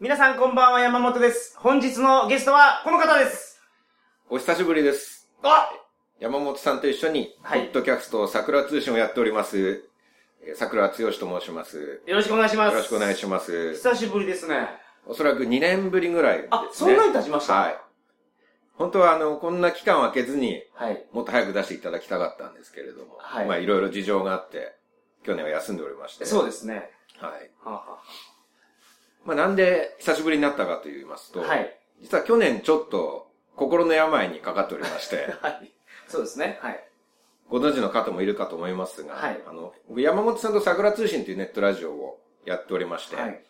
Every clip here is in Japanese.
皆さんこんばんは、山本です。本日のゲストはこの方です。お久しぶりです。あ山本さんと一緒に、はいポッドキャスト桜通信をやっております、えー桜剛と申します。よろしくお願いします。よろしくお願いします。久しぶりですね。おそらく2年ぶりぐらいですね。あ、そんなに経ちました？はい。本当はあの、こんな期間を空けずに、はい。もっと早く出していただきたかったんですけれども、はいまあいろいろ事情があって、去年は休んでおりまして。そうですね。はい。はあまあなんで久しぶりになったかと言いますと、はい。実は去年ちょっと心の病にかかっておりまして、はい。そうですね。はい。ご存知の方もいるかと思いますが、はいあの、僕山本さんと桜通信というネットラジオをやっておりまして、はい。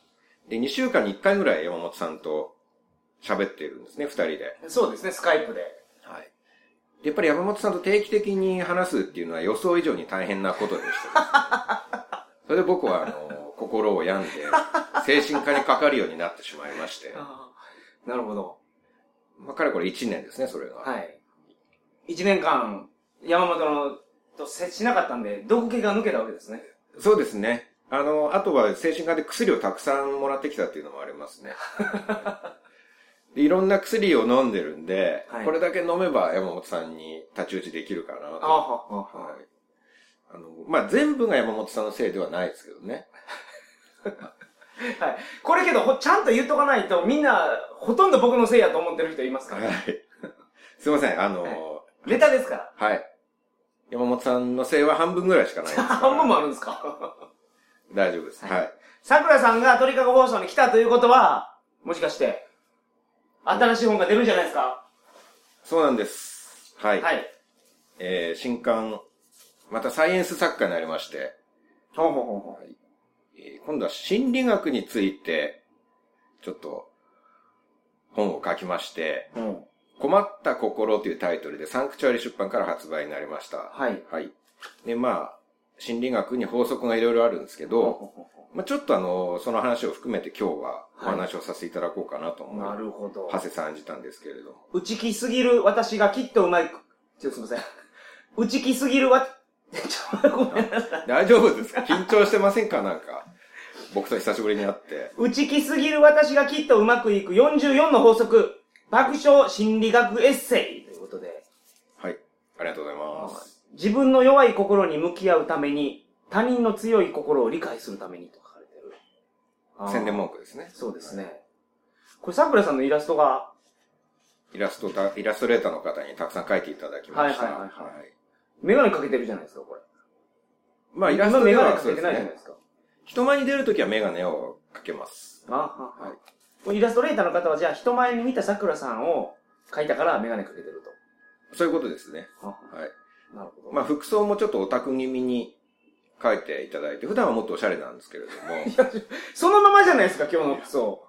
で、2週間に1回ぐらい山本さんと喋っているんですね、2人で。そうですね、スカイプで。はい。でやっぱり山本さんと定期的に話すっていうのは予想以上に大変なことでした、それで僕は、あの、心を病んで、精神科にかかるようになってしまいまして、なるほど。まあ、かれこれ1年ですね、それが。はい。一年間、山本のと接しなかったんで、毒気が抜けたわけですね。そうですね。あの、あとは精神科で薬をたくさんもらってきたっていうのもありますね。でいろんな薬を飲んでるんで、はいこれだけ飲めば山本さんに太刀打ちできるかなと。あはははい。あの、まあ、全部が山本さんのせいではないですけどね。はい。これけど、ほちゃんと言っとかないと、みんな、ほとんど僕のせいやと思ってる人いますかはいら。。すいません、あの、はいネタですから。はい。山本さんのせいは半分ぐらいしかないです。半分もあるんですか？大丈夫です。はいはい。桜さんが鳥かご放送に来たということは、もしかして、新しい本が出るんじゃないですか？そうなんです。はい。はい。えー、新刊、またサイエンス作家になりまして、ほうほうほうほえー今度は心理学について、ちょっと、本を書きまして、う。うん。困った心というタイトルでサンクチュアリ出版から発売になりました。はい。はい。で、まあ、心理学に法則がいろいろあるんですけど、まあちょっとあの、その話を含めて今日はおはい話をさせていただこうかなと思い、なるほど。はせさんじたんですけれども。内気すぎる私がきっとうまいく、ちょっとすいません。内気すぎるわ、ちょっとごめんなさい。大丈夫ですか？緊張してませんか？なんか。僕と久しぶりに会って。内気すぎる私がきっとうまくいく44の法則、爆笑心理学エッセイということで、はい。ありがとうございます。自分の弱い心に向き合うために、他人の強い心を理解するためにと書かれてる。宣伝文句ですね。そうですね。これ、桜さんのイラストが、イラストた、イラストレーターの方にたくさん書いていただきました。はいはいはいはいメガネかけてるじゃないですか、これ。まあ、イラス今メトでガネかけてはそうですね。ないじゃないですか。人前に出るときはメガネをかけます。あははこれイラストレーターの方は、じゃあ人前に見た桜さんを描いたからメガネかけてるそういうことですね。と。ははい。なるほど。まあ、服装もちょっとオタク気味に書いていただいて、普段はもっとおしゃれなんですけれども。そのままじゃないですか、今日の服装。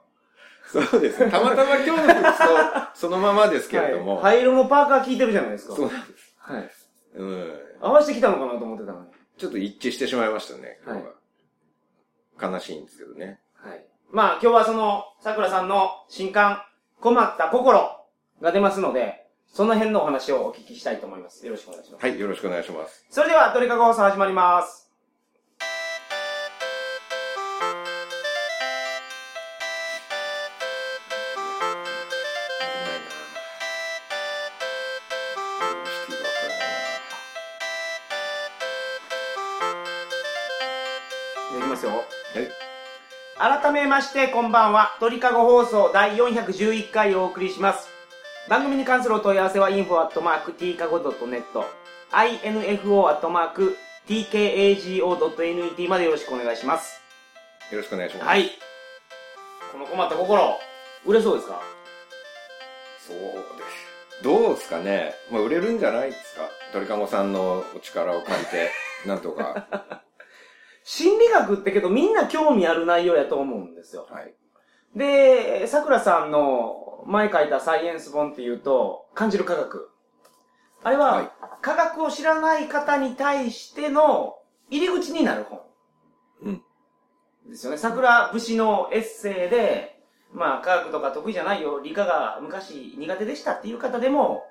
そうですね。たまたま今日の服装、そのままですけれども。はい灰色のパーカー効いてるじゃないですか。そうなんです。はい。うん。合わせてきたのかなと思ってたのに。ちょっと一致してしまいましたね、今はい日は。悲しいんですけどね。はい。まあ今日はその、桜さんの新刊、困った心が出ますので、その辺のお話をお聞きしたいと思います。よろしくお願いします。はい、よろしくお願いします。それでは、鳥かご放送始まります。めまして、こんばんは。鳥かご放送第411回をお送りします。番組に関するお問い合わせは info.tkago.net info.tkago.net までよろしくお願いします。よろしくお願いします。はい。この困った心、売れそうですか？そうです。どうですかね？まあ、売れるんじゃないですか？鳥かごさんのお力を借りて、なんとか。心理学ってけどみんな興味ある内容やと思うんですよ。はい。で、桜さんの前書いたサイエンス本っていうと、感じる科学。あれは、はい科学を知らない方に対しての入り口になる本。うん。ですよね。桜節のエッセイで、まあ科学とか得意じゃないよ、理科が昔苦手でしたっていう方でも、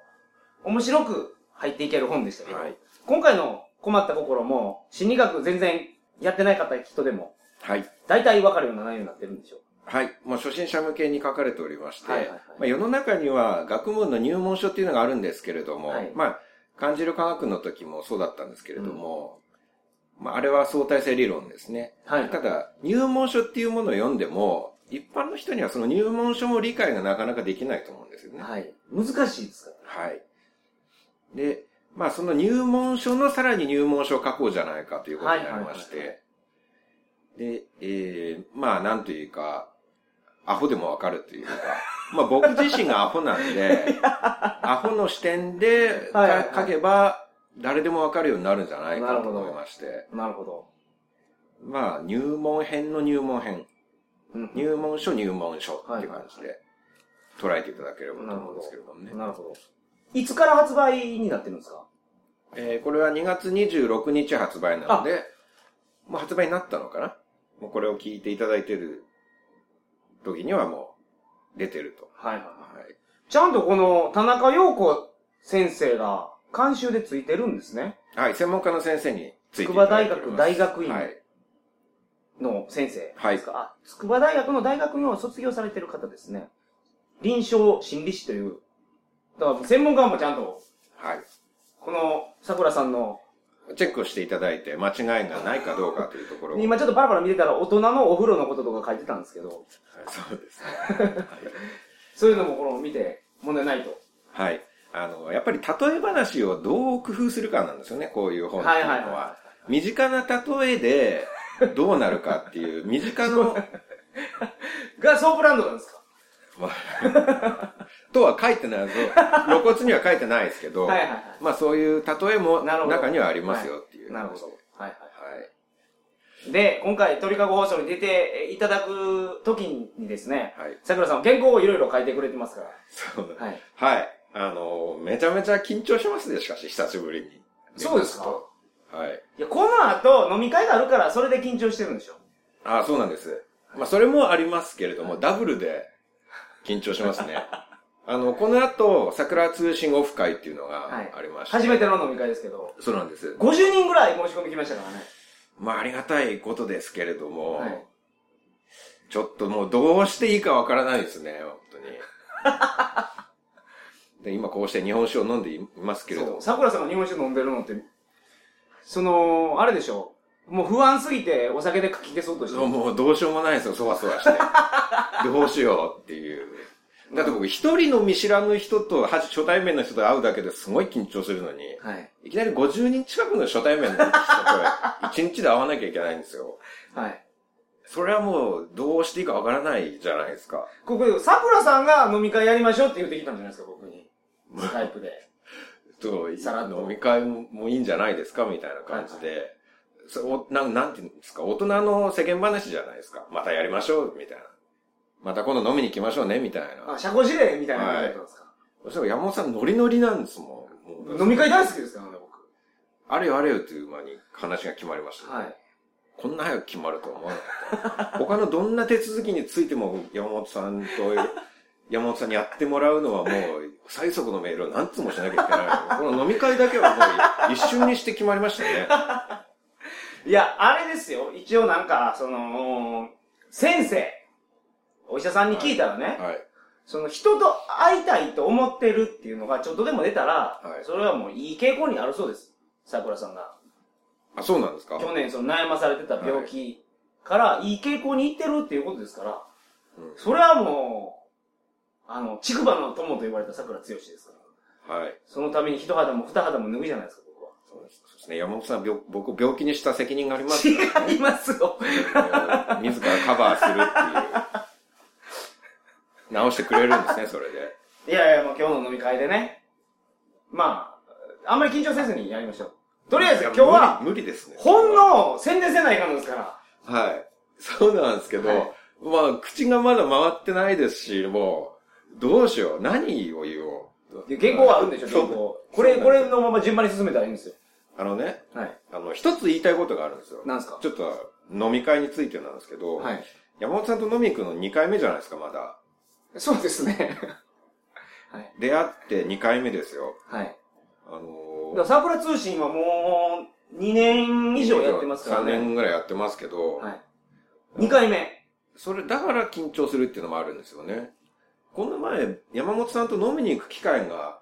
面白く入っていける本でしたけど、はい。今回の困った心も、心理学全然やってない方人でも、はい。大体わかるような内容になってるんでしょう。はい。もう初心者向けに書かれておりまして、はいはいはいまあ、世の中には学問の入門書っていうのがあるんですけれども、はいまあ、感じる科学の時もそうだったんですけれども、まあ、あれは相対性理論ですね。はいただ、入門書っていうものを読んでも、一般の人にはその入門書も理解がなかなかできないと思うんですよね。はい。難しいですかはい。で、まあその入門書のさらに入門書を書こうじゃないかということになりまして、で、えー、まあなんというか、アホでもわかるというか、まあ僕自身がアホなんで、アホの視点で書けば誰でもわかるようになるんじゃないかと思いまして、なるほど。まあ入門編の入門編、うん入門書入門書っていう感じで捉えていただければと思うんですけれどもね。なるほど。いつから発売になってるんですか？えーこれは2月26日発売なので、もう発売になったのかな？もうこれを聞いていただいてる時にはもう出てると。はいはい。はい。ちゃんとこの田中陽子先生が監修でついてるんですね。はい、専門家の先生についてい筑波大ただいております学大学院はい。の先生はいですか、あ、筑波大学の大学院を卒業されてる方ですね。臨床心理士という。だから専門家もちゃんと、はい。この桜さんの、チェックをしていただいて間違いがないかどうかというところを。今ちょっとパラパラ見てたら大人のお風呂のこととか書いてたんですけど、はいそうですね。は いそういうのもこの見て問題ないと。はい。あの、やっぱり例え話をどう工夫するかなんですよね、こういう本っていうのは。はいはいは身近な例えでどうなるかっていう、身近の、がソープランドなんですか？まあ とは書いてないぞ。露骨には書いてないですけど、はいはいはいまあそういう例えも中にはありますよっていう。なるほど。はいははい。い。で、今回鳥かご放送に出ていただく時にですね、はい。桜さんは原稿をいろいろ書いてくれてますかそうら。はい。はい。あの、めちゃめちゃ緊張しますね、しかし、久しぶりに。そうですか？はい。いや、この後飲み会があるからそれで緊張してるんでしょ。あそうなんです。まあそれもありますけれども、ダブルで緊張しますね。あの、この後、桜通信オフ会っていうのがはいありまして。初めての飲み会ですけど、そうなんです。50人ぐらい申し込み来ましたからね。まあありがたいことですけれども、はいちょっともうどうしていいかわからないですね、本当に。で今こうして日本酒を飲んでいますけれども。桜さんが日本酒飲んでるのって、その、あれでしょ。もう不安すぎてお酒で書き消そうとしてる。もうどうしようもないですよ、そわそわして。どうしようっていう。だって僕一人の見知らぬ人と、は初対面の人と会うだけですごい緊張するのに、はい。いきなり50人近くの初対面の人と 一日で会わなきゃいけないんですよ。はい。それはもうどうしていいかわからないじゃないですか。ここで、桜さんが飲み会やりましょうって言ってきたんじゃないですか、僕に。スカイプで。とさらっと飲み会もいいんじゃないですかみたいな感じで。そうなんなんていうんですか、大人の世間話じゃないですか？またやりましょう、みたいな。また今度飲みに行きましょうね、みたいな。あ、社交辞令みたいなことやったんですか？そしたら山本さんノリノリなんですもん。飲み会大好きですからね、僕。あれよあれよという間に話が決まりました、ねはい。こんな早く決まるとは思わなかった。他のどんな手続きについても山本さんと、山本さんにやってもらうのはもう、最速のメールを何つもしなきゃいけない。この飲み会だけはもう一瞬にして決まりましたね。いや、あれですよ。一応なんか、その、先生、お医者さんに聞いたらね、はい。その人と会いたいと思ってるっていうのがちょっとでも出たら、はいそれはもういい傾向にあるそうです。桜さんが。あ、そうなんですか？去年その悩まされてた病気からいい傾向にいってるっていうことですから、うんそれはもう、あの、竹馬の友と言われた桜剛ですから。はい。そのために一肌も二肌も脱ぐじゃないですか。そうですね。山本さん、病僕を病気にした責任がありますから、違いますよ。自らカバーするっていう。直してくれるんですね、それで。いやいや、もう今日の飲み会でね。まあ、あんまり緊張せずにやりましょう。とりあえず今日は、無理ですね。本の宣伝せないかんのですから。はい。そうなんですけど、はいまあ、口がまだ回ってないですし、もう、どうしよう。何を言おう。で原稿はあるんでしょ、原稿。これ、これのまま順番に進めたらいいんですよ。あのね、はい。あの、一つ言いたいことがあるんですよ。なんですか？ちょっと、飲み会についてなんですけど、はい。山本さんと飲みに行くの2回目じゃないですか、まだ。そうですね。はい。出会って2回目ですよ。はい。あだのから、桜通信はもう、2年以上やってますから3ね。年ぐらいやってますけど、はい。2回目。それ、だから緊張するっていうのもあるんですよね。この前、山本さんと飲みに行く機会が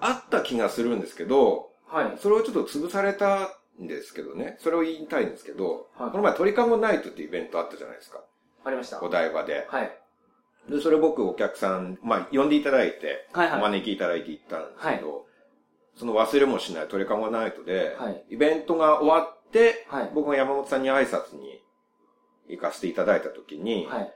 あった気がするんですけど、はい。それをちょっと潰されたんですけどね。それを言いたいんですけど、はいこの前鳥かごナイトっていうイベントあったじゃないですか。ありました。お台場で。はい。で、それ僕お客さん、まあ、呼んでいただいて、はいはいお招きいただいて行ったんですけど、その忘れもしない鳥かごナイトで、はいイベントが終わって、はい僕が山本さんに挨拶に行かせていただいた時に、はい。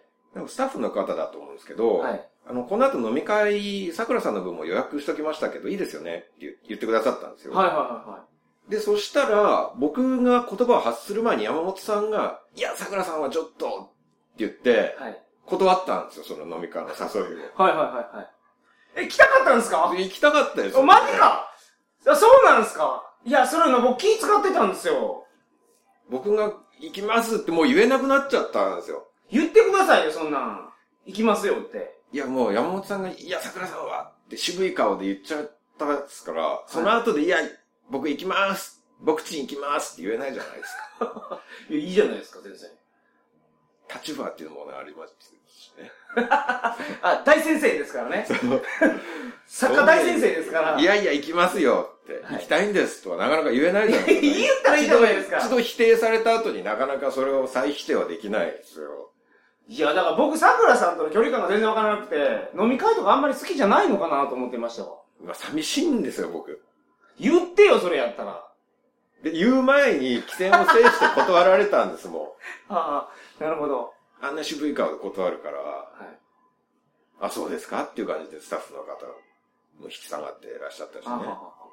スタッフの方だと思うんですけど、はい。あの、この後飲み会、桜さんの分も予約しときましたけど、いいですよねって言言ってくださったんですよ。はいはいはで、そしたら、僕が言葉を発する前に山本さんが、いや、桜さんはちょっと、って言ってい。、はい。断ったんですよ、その飲み会の誘いを。はいはいはいはい。え、来たかったんですか？で行きたかったですおマジかあそうなんですか？いや、それの僕気使ってたんですよ。僕が行きますってもう言えなくなっちゃったんですよ。言ってくださいよ、そんなん。行きますよって。いや、もう山本さんが、いや、桜さんはって渋い顔で言っちゃったんですから、その後で、いや、僕行きます僕ち行きますって言えないじゃないですか。いや、いいじゃないですか、先生。立場っていうものがありますしね。あ、大先生ですからね。作家大先生ですから。いやいや、行きますよって、はい行きたいんですとはなかなか言えないじゃないですか、言ったらいいじゃないですか一度否定された後になかなかそれを再否定はできないですよ。いや、だから僕、桜さんとの距離感が全然わからなくて、飲み会とかあんまり好きじゃないのかなと思ってましたわ。今寂しいんですよ、僕。言ってよ、それやったら。で、言う前に、規制を制して断られたんですも ああ、なるほど。ん。あんな渋い顔で断るから、はい。あ、そうですかっていう感じでスタッフの方も引き下がっていらっしゃったしね。ああ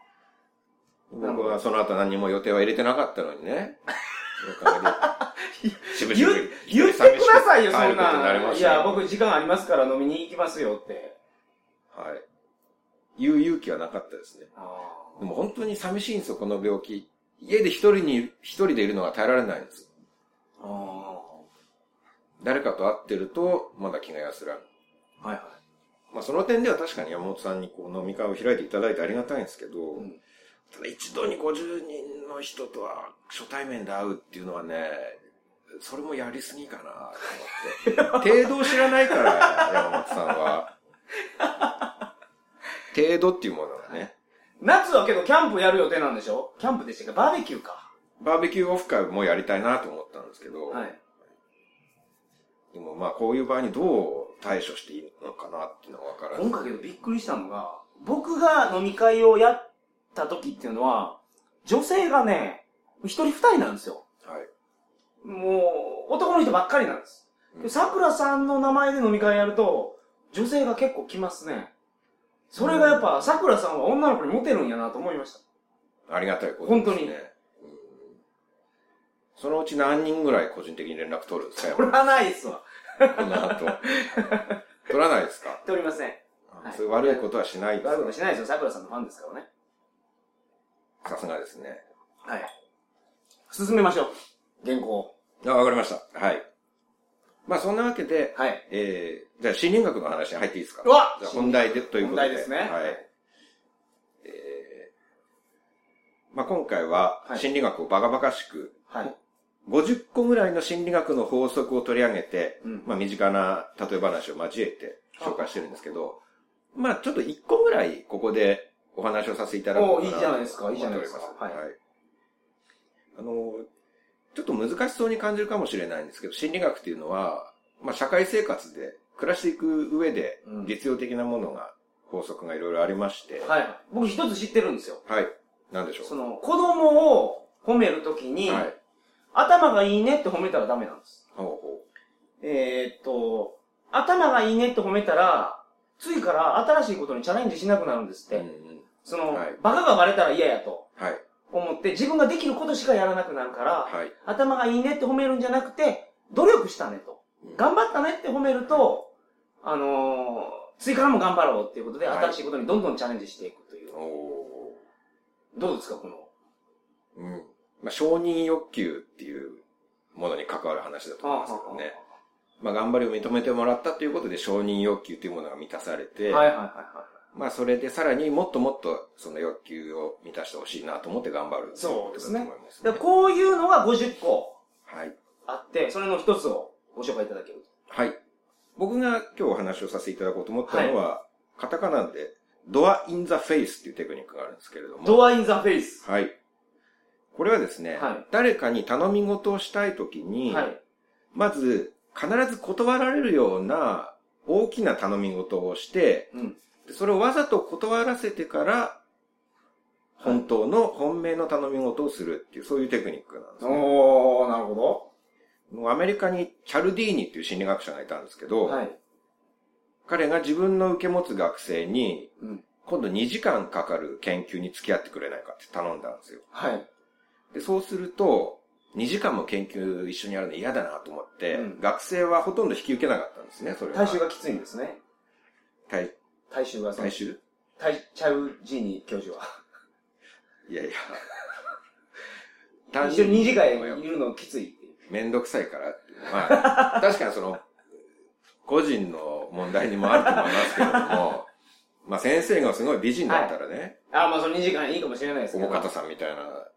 僕はその後何も予定は入れてなかったのにね。言々言ってくださいよ、そんな。いや、僕時間ありますから飲みに行きますよって。はい。言う勇気はなかったですね。あでも本当に寂しいんですよ、この病気。家で一人に、一人でいるのが耐えられないんです。あ。あ誰かと会ってると、まだ気が安らぐ。あ。はいはまあその点では確かに山本さんにこう飲み会を開いていただいてありがたいんですけど、んただ一度に50人の人とは初対面で会うっていうのはね、それもやりすぎかなと思って。程度を知らないから、山本さんは。程度っていうものがね。い。夏はけどキャンプやる予定なんでしょ？キャンプでしたっけ？バーベキューか。バーベキューオフ会もやりたいなと思ったんですけど、はい。でもまあこういう場合にどう対処していいのかなっていうのはわからない。今回けどびっくりしたのが、僕が飲み会をやった時っていうのは、女性がね、一人二人なんですよ。はい。もう、男の人ばっかりなんです。うんで桜さんの名前で飲み会やると、女性が結構来ますね。それがやっぱ、桜さんは女の子にモテるんやなと思いました。ありがたいことですね。本当にうんそのうち何人ぐらい個人的に連絡取るんですか？これはないっすわ。この後。取らないですか？取りません。はいそういう悪いことはしないです悪いことしないですよ。桜さんのファンですからね。さすがですね。はい。進めましょう。原稿。あ、わかりました。はい。まあそんなわけで、はい。えー、じゃあ心理学の話に入っていいですか？うわじゃあ本題でということで。本題ですねはい。えー、まあ今回ははい心理学をバカバカしく、はい。50個ぐらいの心理学の法則を取り上げて、うんまあ身近な例え話を交えて紹介してるんですけど、まあちょっと1個ぐらいここでお話をさせていただこうかなおいいじゃないですかいいじゃないですかはいはい。あの、ちょっと難しそうに感じるかもしれないんですけど、心理学っていうのは、まあ社会生活で暮らしていく上でうん実用的なものが、法則がいろいろありまして、はい。僕一つ知ってるんですよ。はい。なんでしょう？その、子供を褒めるときに、はい。頭がいいねって褒めたらダメなんです。ほうほえーっと、頭がいいねって褒めたら、次から新しいことにチャレンジしなくなるんですっう。て。うんうん。その、はいバカがバレたら嫌やとはい。思って、自分ができることしかやらなくなるから、はい。頭がいいねって褒めるんじゃなくて、努力したねと。うん頑張ったねって褒めると、あのー、次からも頑張ろうっていうことで、はい新しいことにどんどんチャレンジしていくという。おー。どうですか、この？うん。まあ、承認欲求っていうものに関わる話だと思いますけどね。まあ、頑張りを認めてもらったということで承認欲求というものが満たされて、はいはいはいはまあ、それでさらにもっともっとその欲求を満たしてほしいなと思って頑張るそうですね。で、こういうのが50個はい。あって、それの一つをご紹介いただけるはい。僕が今日お話をさせていただこうと思ったのは、カタカナで、ドアインザフェイスっていうテクニックがあるんですけれども。ドアインザフェイス。はい。これはですね、はい誰かに頼み事をしたいときに、はい。まず必ず断られるような大きな頼み事をして、うん。でそれをわざと断らせてから、本当の本命の頼み事をするっていう、そういうテクニックなんですね。おー、なるほもうアメリカにチャルディーニっていう心理学者がいたんですけど、ど。はい。彼が自分の受け持つ学生に、うん。今度2時間かかる研究に付き合ってくれないかって頼んだんですよ。はい。で、そうすると、2時間も研究一緒にやるの嫌だなと思って、うん学生はほとんど引き受けなかったんですね、それは。体臭がきついんですね。体、体臭がその体臭体チャウジーニ教授は。いやいや。一緒に2時間いるのきついっていう。めんどくさいからっていう。まあ、確かにその、個人の問題にもあると思いますけれども、まあ先生がすごい美人だったらね、あ、まあその2時間いいかもしれないですけど。重方さんみたいな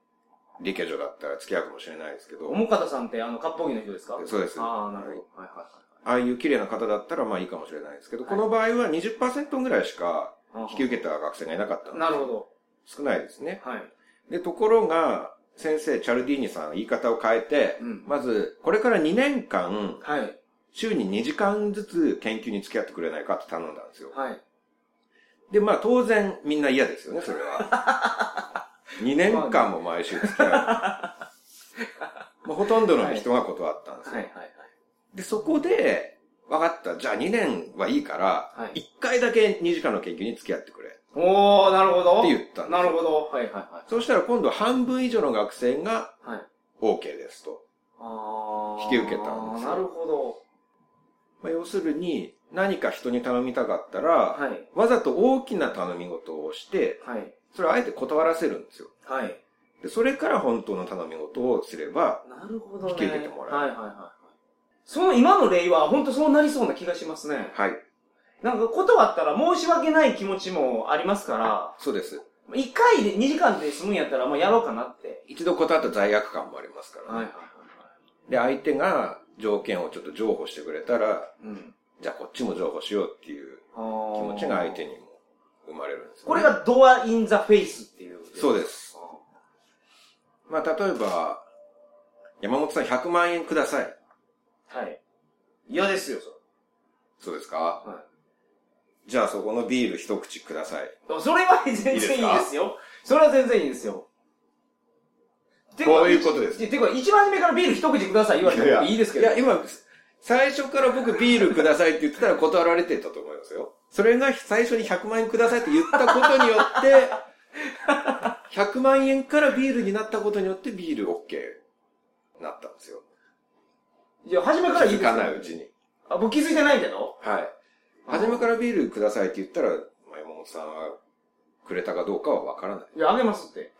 理系女だったら付き合うかもしれないですけど、重方さんってあの、割烹着の人ですか？そうですああ、なるほど。はいはいああいう綺麗な方だったらまあいいかもしれないですけど、この場合は20%ぐらいしかはい。引き受けた学生がいなかったんですなるほど。少ないですね。はい。で、ところが、先生、チャルディーニさん、言い方を変えて、うんまず、これから2年間、はい。週に2時間ずつ研究に付き合ってくれないかって頼んだんですよ。はい。で、まあ当然みんな嫌ですよね、それは。2年間も毎週付き合う。まあほとんどの人が断ったんですよ。はい。はい。で、そこで、分かった。じゃあ2年はいいから、はい1回だけ2時間の研究に付き合ってくれ。おー、なるほど。って言ったんですよなるほど。はいはいはい。そうしたら今度半分以上の学生がはい。OK ですと。あー引き受けたんですよなるほど。まあ、要するに、何か人に頼みたかったら、はい。わざと大きな頼み事をして、はい。それをあえて断らせるんですよ。はい。で、それから本当の頼み事をすれば、なるほどね。引き受けてもらうはいはいはいはい。その今の例は本当そうなりそうな気がしますね。はい。なんか断ったら申し訳ない気持ちもありますから、そうです。一回で2時間で済むんやったらもうやろうかなって。一度断った罪悪感もありますから、ねはいはいで、相手が条件をちょっと譲歩してくれたら、はい。うん。じゃあこっちも譲歩しようっていう気気持ちが相手にも生まれるんですよ、ね。これがドアインザフェイスっていう。そうです。まあ、例えば、山本さん100万円ください。はい。嫌ですよ、そそうですか？はじゃあそこのビール一口ください。い。それは全然いいですよ。それは全然いいですよ。こういうことですててか、一番初めからビール一口ください言われてもいいですけど。いや、今、最初から僕ビールくださいって言ってたら断られてたと思いますよ。それが最初に100万円くださいって言ったことによって、100万円からビールになったことによってビール OK なったんですよ。いや、初めからいいですよ。気づかないうちに。あ、僕気づいてないけど。はい。初めからビールくださいって言ったら、まあ山本さんはくれたかどうかはわからない。いや、あげますって。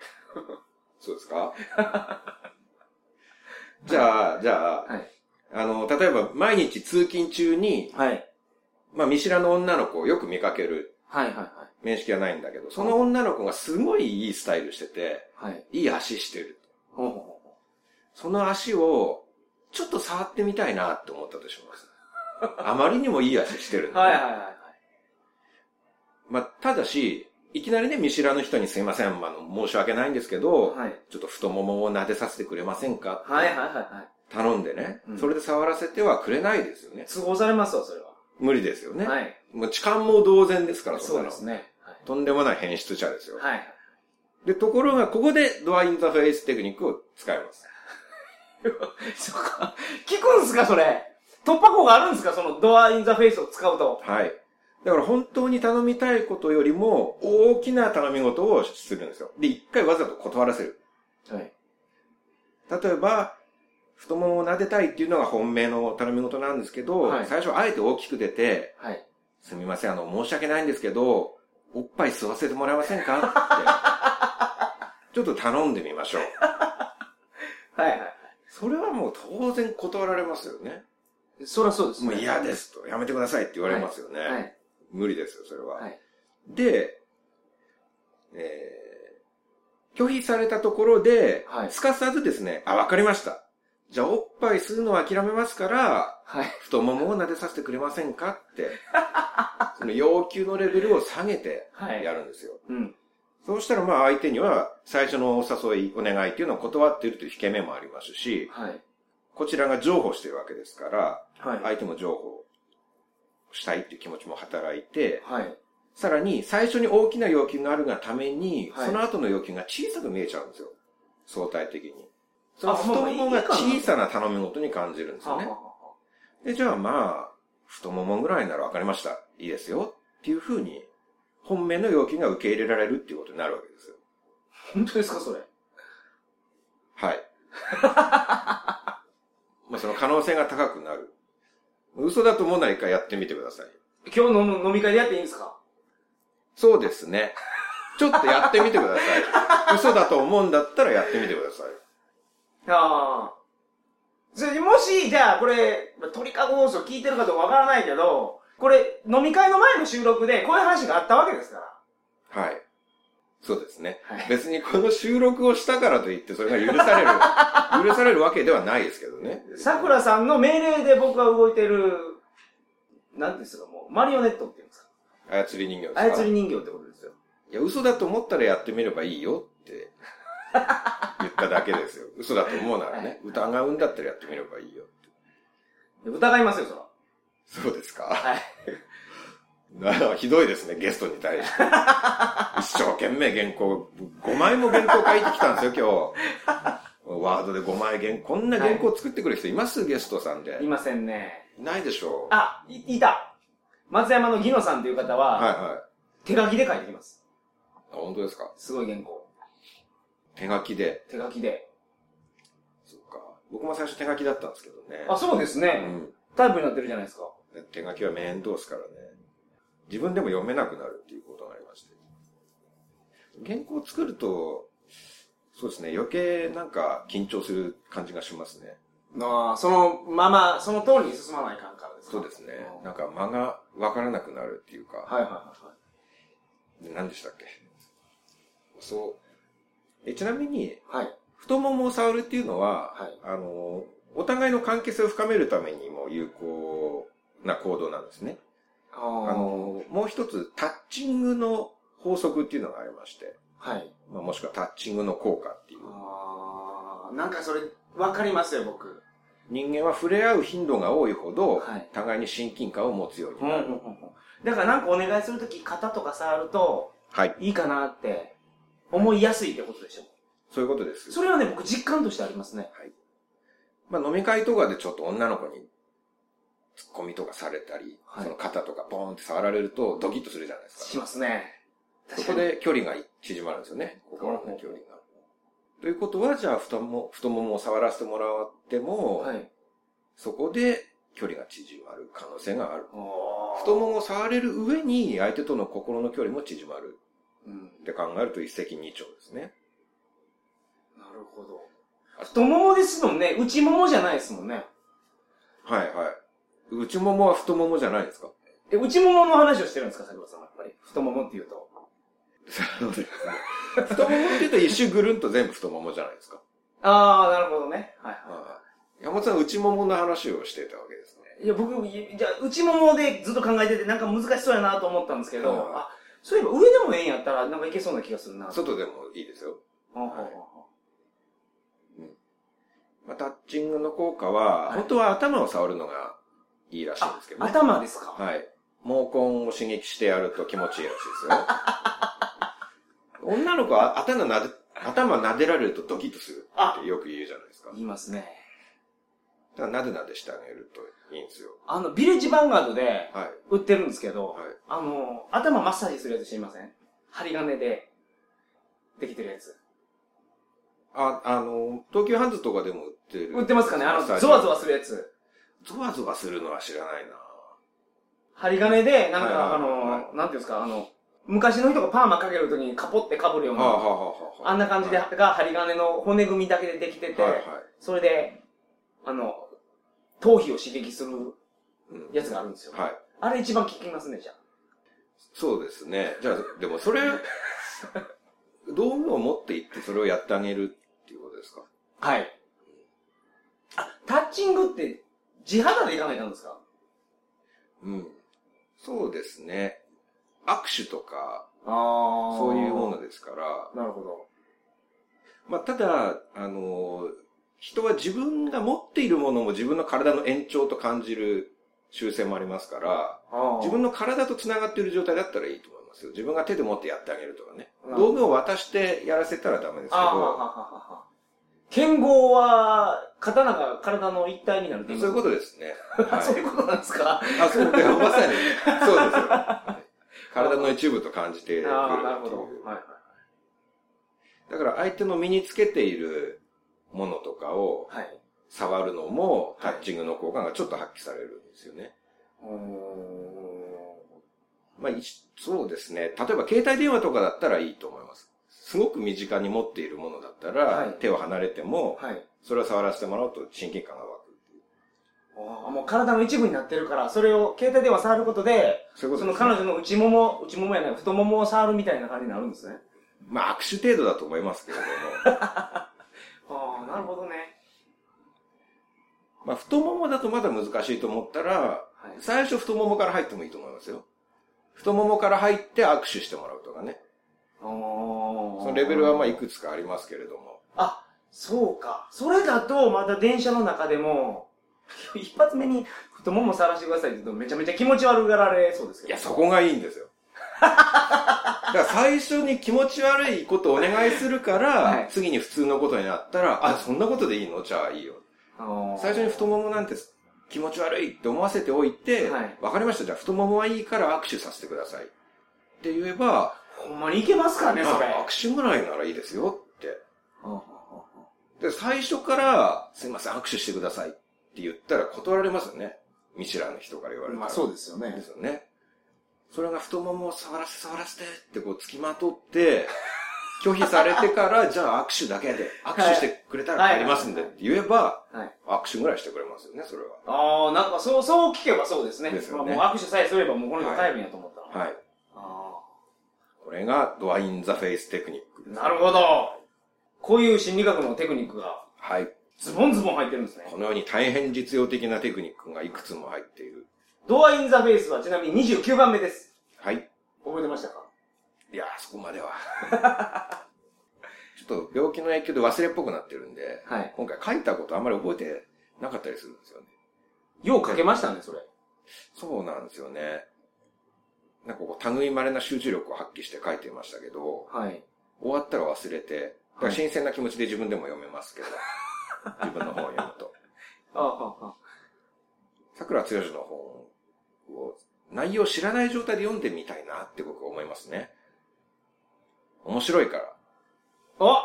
そうですか？じゃあ、じゃあ、はい。あの、例えば毎日通勤中に、はい。まあ見知らぬ女の子をよく見かけるはいはいはい。面識はないんだけど、その女の子がすごいいいスタイルしてて、はい。いい足してる。ほうほうほその足を、ちょっと触ってみたいなって思ったとします。あまりにもいい足してるんうで、はいはいはいはい。まあ、ただし、いきなりね、見知らぬ人にすいません、まあ、あの申し訳ないんですけど、はい。ちょっと太ももを撫でさせてくれませんか？はいはいはい。頼んでね、うんそれで触らせてはくれないですよね。都合されますわ、それは。無理ですよね。はい。もう痴漢も同然ですから、そうですね。とんでもない変質者ですよ。はい。はい。で、ところが、ここでドアインザフェイステクニックを使います。そっか。聞くんすか、それ？突破口があるんですか、そのドアインザフェイスを使うと。はい。だから本当に頼みたいことよりも、大きな頼み事をするんですよ。で、一回わざと断らせる。はい。例えば、太ももを撫でたいっていうのが本命の頼み事なんですけど、はい最初あえて大きく出て、はい。すみません、あの、申し訳ないんですけど、おっぱい吸わせてもらえませんかって、ちょっと頼んでみましょう。はいはい。それはもう当然断られますよね。そりゃそうですね。もう嫌ですと、やめてくださいって言われますよね。はい。無理ですよ、それは。はい。で、えー、拒否されたところで、はいすかさずですね、あ、わかりました。じゃあおっぱい吸うのは諦めますから、はい。太ももを撫でさせてくれませんかって、その要求のレベルを下げてはい。やるんですよ。うん。そうしたらまあ相手には最初のお誘い、お願いっていうのを断っているという引け目もありますし、はい。こちらが譲歩してるわけですから、はい。相手も譲歩したいっていう気持ちも働いて、はい。さらに最初に大きな要求があるがために、はいその後の要求が小さく見えちゃうんですよ。相対的に。そのあ太ももが小さな頼み事に感じるんですよね。で、じゃあまあ、太ももぐらいなら分かりました。いいですよ。っていうふうに、本命の要求が受け入れられるっていうことになるわけですよ。本当ですか、それ？はい。まあその可能性が高くなる。嘘だと思うなら一回やってみてください。今日の飲み会でやっていいんですか？そうですね。ちょっとやってみてください。嘘だと思うんだったらやってみてください。ああ。それでもし、じゃあ、これ、鳥かご放送聞いてるかどうかわからないけど、これ、飲み会の前の収録で、こういう話があったわけですから。はい。そうですね。はい別にこの収録をしたからといってそれが許される、許されるわけではないですけどね。桜さんの命令で僕が動いてる、なんですか、もう、マリオネットっていうんですか。操り人形ですか？操り人形ってことですよ。いや、嘘だと思ったらやってみればいいよって言っただけですよ。嘘だと思うならね。疑うんだったらやってみればいいよって。疑いますよ、そら。そうですか？はい。なひどいですね、ゲストに対して。一生懸命原稿、5枚も原稿書いてきたんですよ、今日。ワードで5枚原こんな原稿作ってくる人います？ゲストさんでい。ませんね。いないでしょう。あ、い、いた。松山のギノさんという方は、はいはい。手書きで書いてきます。あ、本当ですか？すごい原稿。手書きで。手書きで。そっか。僕も最初手書きだったんですけどね。あ、そうですうね。ん。タイプになってるじゃないですか。手書きは面倒ですからね。自分でも読めなくなるっていうことがありまして。原稿を作ると、そうですね、余計なんか緊張する感じがしますね。ああ、そのまま、その通りに進まないかんからですかそうですね。うんなんか間がわからなくなるっていうか、はいはいはい何でしたっけ？そう。えちなみに、はい。はい。太ももを触るっていうのは、はいあの、お互いの関係性を深めるためにも有効な行動なんですね。ああの、もう一つ、タッチングの法則っていうのがありまして、はい。まあ、もしくはタッチングの効果っていう。ああ、なんかそれ、わかりますよ、僕。人間は触れ合う頻度が多いほど、はい互いに親近感を持つようにうんうなんる。うんうん。だからなんかお願いするとき、肩とか触ると、はい。いいかなって、思いやすいってことでしょ。そういうことです。それはね、僕実感としてありますね。まあ、飲み会とかでちょっと女の子にツッコミとかされたり、はいその肩とかポーンって触られるとドキッとするじゃないですしか。ますね。そこで距離が縮まるんですよね。心の距離が。ということは、じゃあ太もも、太ももを触らせてもらっても、はい。そこで距離が縮まる可能性がある。太ももを触れる上に相手との心の距離も縮まるうん。って考えると一石二鳥ですね。なるほど。太ももですもんね。内ももじゃないですもんね。はいはい。内ももは太ももじゃないですか？え、内ももの話をしてるんですか、桜さんはやっぱり。太ももって言うと。そうですね。太ももって言うと一周ぐるんと全部太ももじゃないですか？ああ、なるほどね。はいははい山本さん内ももの話をしてたわけですね。い。いや、僕、いじゃあ、内ももでずっと考えてて、なんか難しそうやなと思ったんですけど、はいあ、そういえば上でもええんやったら、なんかいけそうな気がするな。外でもいいですよ。あはははまあ、タッチングの効果は、はい本当は頭を触るのがいいらしいんですけどね。頭ですかはい。毛根を刺激してやると気持ちいいらしいですよ。女の子は頭なで、頭撫でられるとドキッとするってよく言うじゃないですか。言いますね。だからなでなでしてあげるといいんですよ。あの、ビレッジヴァンガードではい。売ってるんですけど、はい。あの、頭マッサージするやつ知りません？針金でできてるやつ。あ、あの、東急ハンズとかでも売ってる。売ってますかね？あの、ゾワゾワするやつ。ゾワゾワするのは知らないな針金で、なんか、あの、なんていうんですか、あの、昔の人がパーマかけるときにカポって被るような、はあ、んな感じで、はいが針金の骨組みだけでできてて。それで、あの、頭皮を刺激するうんやつがあるんですよ。はい。あれ一番効きますね、じゃそうですね。じゃあ、でもそれ、道具を持って行ってそれをやってあげるっていうことですか？あ。はい。あ、チングって地肌でいかないかんですか？うん。そうですね。握手とか、あそういうものですから、なるほど。まあ、ただ、あの、人は自分が持っているものも自分の体の延長と感じる習性もありますから、自分の、の体と繋がっている状態だったらいいと思いますよ。自分が手で持ってやってあげるとかね道具を渡してやらせたらダメですけど、剣豪は、刀が体の一体になるそういうことですね。あ はいそういうことなんですか？あ、そうだよ、まさに。そうですよ。体の一部と感じてくるっていう。なるほど。はいだから相手の身につけているものとかを。触るのも、タッチングの効果がちょっと発揮されるんですよね。まあ、そうですね。例えば携帯電話とかだったらいいと思います。すごく身近に持っているものだったら、はい手を離れても、はい。それを触らせてもらうと親近感が湧くっていう。あーもう体の一部になってるから、それを携帯電話触ることで、そね。の彼女の内もも、内ももやない、太ももを触るみたいな感じになるんですね。まあ、握手程度だと思いますけれども。ああ、なるほどね。まあ、太ももだとまだ難しいと思ったら、はい。最初太ももから入ってもいいと思いますよ。太ももから入って握手してもらうとかね。そのレベルはまあいくつかありますけれども。あ、そうか。それだと、また電車の中でも、一発目に太もも触らせてくださいって言うとめちゃめちゃ気持ち悪がられそうですけど。いや、そこがいいんですよ。だから最初に気持ち悪いことをお願いするから、はい次に普通のことになったら、あ、そんなことでいいの？じゃあいいよ。最初に太ももなんて気持ち悪いって思わせておいて、わ、はいかりました。じゃあ太ももはいいから握手させてください。って言えば、ほんまにいけますかね、それ。あ握手ぐらいならいいですよって。あで、最初から、すいません、握手してくださいって言ったら断られますよね。見知らぬ人から言われたら。まあそうですよねです。よね。それが太ももを触らせ触らせてってこう付きまとって、拒否されてから、じゃあ握手だけで、握手してくれたら帰りますんでって言えば、はい。握手ぐらいしてくれますよね、それは。ああ、なんかそう、そう聞けばそうですね。ですよねまあもう握手さえすればもうこの人帰るんやと思ったら。はい。あこれがドアインザフェイステクニックなるほど。こういう心理学のテクニックがはい。ズボンズボン入ってるんですねこ。のように大変実用的なテクニックがいくつも入っている。ドアインザフェイスはちなみに29番目です。はい。覚えてましたか？いやー、そこまでは。ちょっと病気の影響で忘れっぽくなってるんで、はい。今回書いたことあんまり覚えてなかったりするんですよね。よう書けましたね、それ。そうなんですよね。なんかこう、類まれな集中力を発揮して書いてましたけど、はい。終わったら忘れて、新鮮な気持ちで自分でも読めますけど、自分の本を読むと。ああ、あ桜剛の本を、内容を知らない状態で読んでみたいなって僕は思いますね。面白いから。あ。お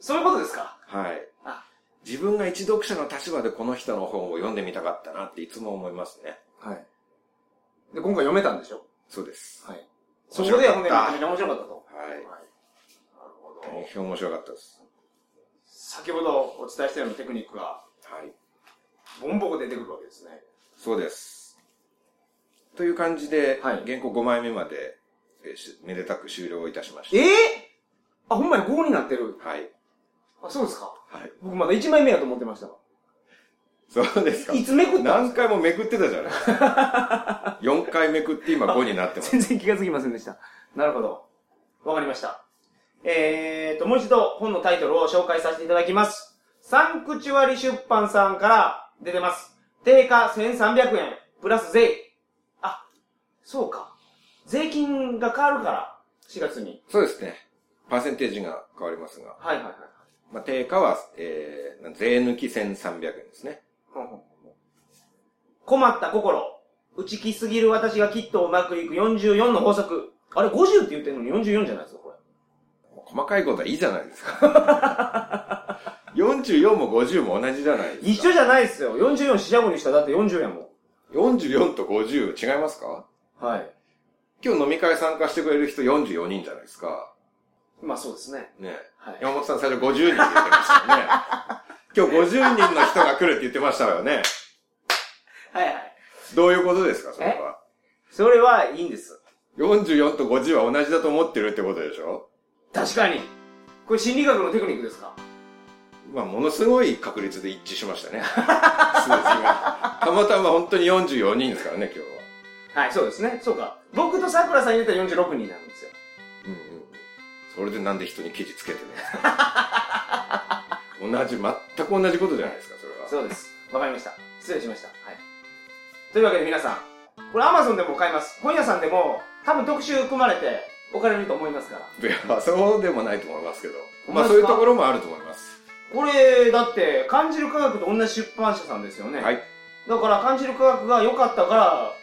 そういうことですか？はいあ。自分が一読者の立場でこの人の本を読んでみたかったなっていつも思いますね。はい。で、今回読めたんでしょ？そうです。はい。そこでほんでめちゃめちゃ面白かったと。はい。なるほど。大変面白かったです。先ほどお伝えしたようなテクニックが、はい。ボンボコ出てくるわけですね。そうです。という感じで、はい原稿5枚目まで、えーしめでたく終了いたしました。ええあ、ほんまに5になってる。はい。あ、そうですか。はい。僕まだ1枚目やと思ってましたわ。そうですか。いつめくった何回もめくってたじゃないですか。4回めくって今5になってます。全然気がつきませんでした。なるほど。わかりました。えーと、もう一度本のタイトルを紹介させていただきます。サンクチュアリ出版さんから出てます。定価1300円、プラス税。あ、そうか。税金が変わるから、4月に。そうですね。パーセンテージが変わりますが。はいはいはい。まあ、定価は、えー、税抜き1300円ですね。ほんほんほん困った心。打ち気すぎる私がきっとうまくいく44の法則。あれ50って言ってるのに44じゃないですか、これ。細かいことはいいじゃないですか。44も50も同じじゃないですか。一緒じゃないですよ。44四捨五にしたらだって40やもん。44と50違いますか？はい。今日飲み会参加してくれる人44人じゃないですか。まあそうですね。ね。はい。山本さん最初50人って言ってましたよね。今日50人の人が来るって言ってましたよね。はいはい。どういうことですか、それは？それはいいんです。44と50は同じだと思ってるってことでしょ？確かに。これ心理学のテクニックですか？まあ、ものすごい確率で一致しましたね。数字が。たまたま本当に44人ですからね、今日は。はい、そうですね。そうか。僕と桜さん入れたら46人なんですよ。うんうん。それでなんで人に記事つけてるんですか同じ、全く同じことじゃないですか、それは。そうです。わかりました。失礼しました。はい。というわけで皆さん、これ Amazon でも買えます。本屋さんでも多分特集組まれて置かれると思いますから。いや、そうでもないと思いますけど。まあそういうところもあると思います。これ、だって、感じる科学と同じ出版社さんですよね。はい。だから、感じる科学が良かったから、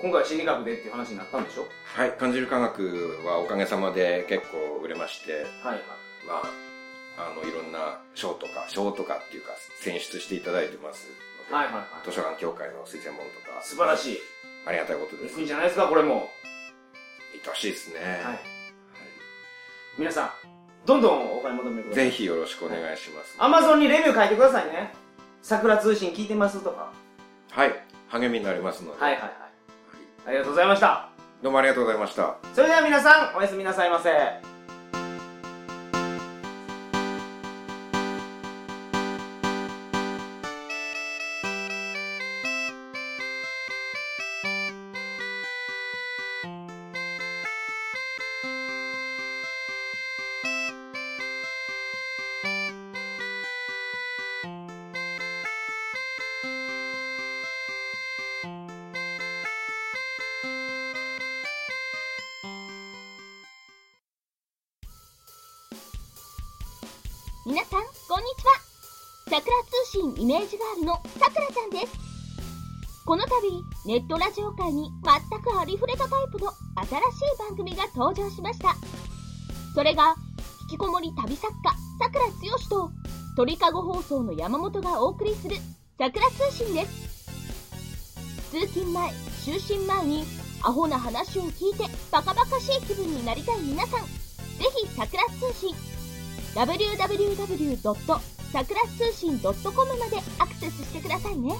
今回心理学でっていう話になったんでしょ？はい。感じる科学はおかげさまで結構売れまして、はいはい。まあ、あの、いろんな賞とか、賞とかっていうか、選出していただいてますので。はいはいはい。図書館協会の推薦本とか、素晴らしい。ありがたいことです。いいんじゃないですか、これも。愛しいですね。はい。皆さん、どんどんお買い求めください。ぜひよろしくお願いします。アマゾンにレビュー書いてくださいね。桜通信聞いてますとか。はい。励みになりますので。はいはいはい。ありがとうございました。どうもありがとうございました。それでは皆さん、おやすみなさいませ。皆さん、こんにちは。桜通信イメージガールのさくらちゃんです。この度、ネットラジオ界に全くありふれたタイプの新しい番組が登場しました。それが、引きこもり旅作家、さくらつよしと、鳥かご放送の山本がお送りする、桜通信です。通勤前、就寝前に、アホな話を聞いてバカバカしい気分になりたい皆さん、ぜひ桜通信、www. さくら通信 .com までアクセスしてくださいね。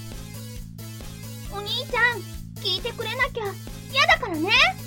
お兄ちゃん、聞いてくれなきゃ嫌だからね。